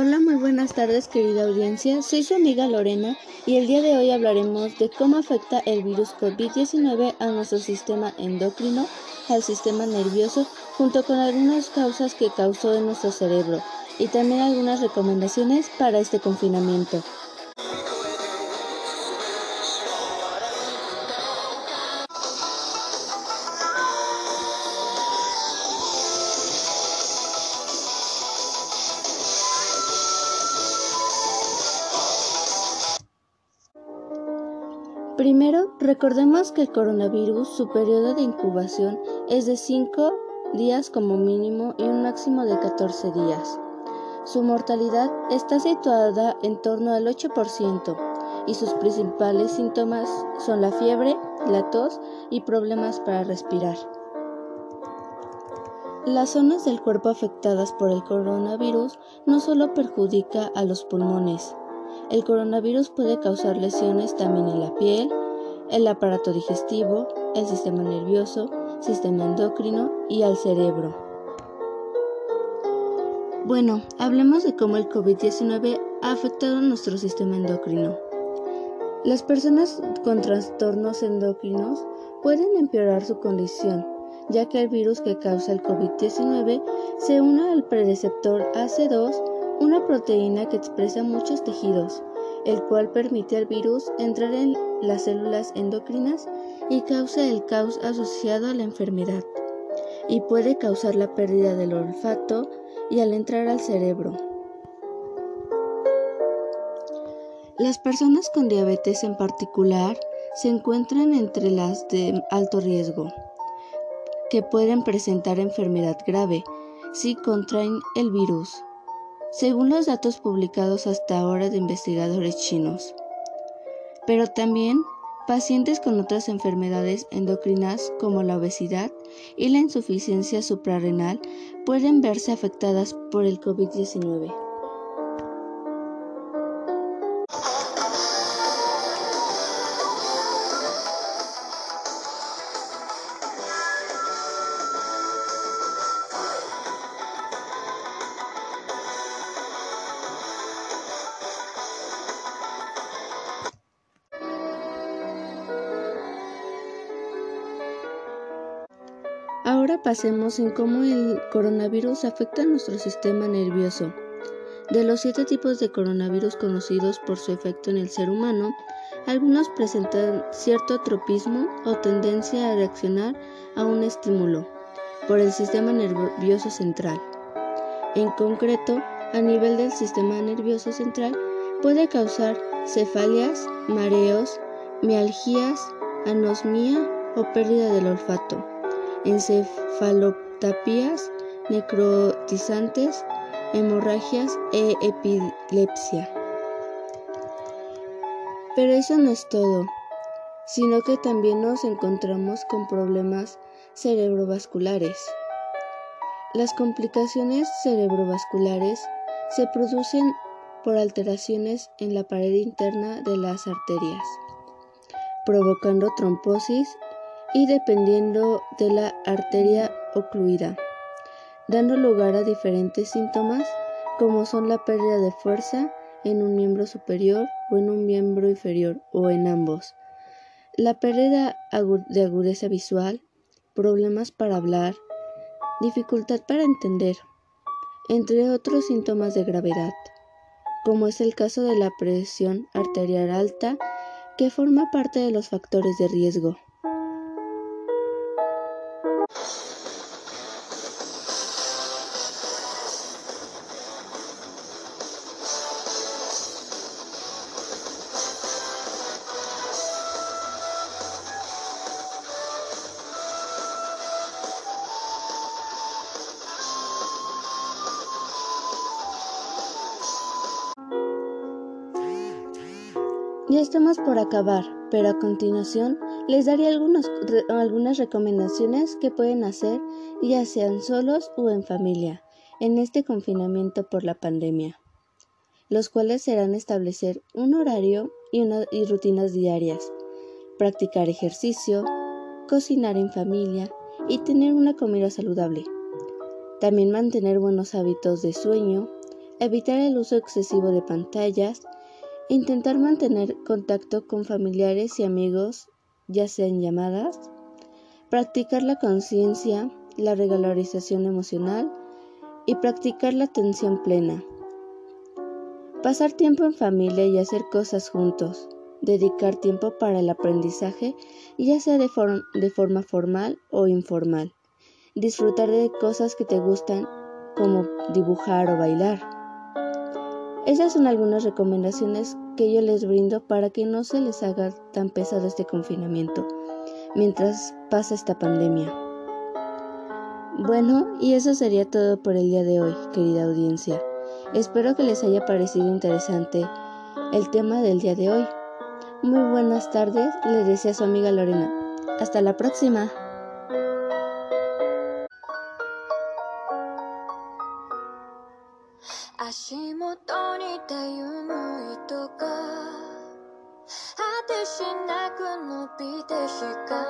Hola, muy buenas tardes querida audiencia. Soy su amiga Lorena y el día de hoy hablaremos de cómo afecta el virus COVID-19 a nuestro sistema endocrino, al sistema nervioso, junto con algunas causas que causó en nuestro cerebro y también algunas recomendaciones para este confinamiento. Primero, recordemos que el coronavirus, su periodo de incubación es de 5 días como mínimo y un máximo de 14 días. Su mortalidad está situada en torno al 8% y sus principales síntomas son la fiebre, la tos y problemas para respirar. Las zonas del cuerpo afectadas por el coronavirus no solo perjudica a los pulmones, el coronavirus puede causar lesiones también en la piel, el aparato digestivo, el sistema nervioso, sistema endocrino y al cerebro. Bueno, hablemos de cómo el COVID-19 ha afectado nuestro sistema endocrino. Las personas con trastornos endocrinos pueden empeorar su condición, ya que el virus que causa el COVID-19 se une al prereceptor AC2 una proteína que expresa muchos tejidos, el cual permite al virus entrar en las células endocrinas y causa el caos asociado a la enfermedad, y puede causar la pérdida del olfato y al entrar al cerebro. Las personas con diabetes en particular se encuentran entre las de alto riesgo, que pueden presentar enfermedad grave si contraen el virus según los datos publicados hasta ahora de investigadores chinos. Pero también pacientes con otras enfermedades endocrinas como la obesidad y la insuficiencia suprarrenal pueden verse afectadas por el COVID-19. Ahora pasemos en cómo el coronavirus afecta a nuestro sistema nervioso. De los siete tipos de coronavirus conocidos por su efecto en el ser humano, algunos presentan cierto tropismo o tendencia a reaccionar a un estímulo por el sistema nervioso central. En concreto, a nivel del sistema nervioso central, puede causar cefalias, mareos, mialgias, anosmia o pérdida del olfato encefalopatías necrotizantes, hemorragias e epilepsia. Pero eso no es todo, sino que también nos encontramos con problemas cerebrovasculares. Las complicaciones cerebrovasculares se producen por alteraciones en la pared interna de las arterias, provocando trombosis y dependiendo de la arteria ocluida, dando lugar a diferentes síntomas como son la pérdida de fuerza en un miembro superior o en un miembro inferior o en ambos, la pérdida de agudeza visual, problemas para hablar, dificultad para entender, entre otros síntomas de gravedad, como es el caso de la presión arterial alta, que forma parte de los factores de riesgo. Ya estamos por acabar, pero a continuación les daré algunas recomendaciones que pueden hacer ya sean solos o en familia en este confinamiento por la pandemia, los cuales serán establecer un horario y, y rutinas diarias, practicar ejercicio, cocinar en familia y tener una comida saludable. También mantener buenos hábitos de sueño, evitar el uso excesivo de pantallas, intentar mantener contacto con familiares y amigos, ya sean llamadas, practicar la conciencia, la regularización emocional y practicar la atención plena. Pasar tiempo en familia y hacer cosas juntos. Dedicar tiempo para el aprendizaje, ya sea de, de forma formal o informal. Disfrutar de cosas que te gustan como dibujar o bailar. Esas son algunas recomendaciones que yo les brindo para que no se les haga tan pesado este confinamiento mientras pasa esta pandemia. Bueno, y eso sería todo por el día de hoy, querida audiencia. Espero que les haya parecido interesante el tema del día de hoy. Muy buenas tardes, le decía su amiga Lorena. Hasta la próxima. 足元にたゆむ糸が果てしなく伸びてしか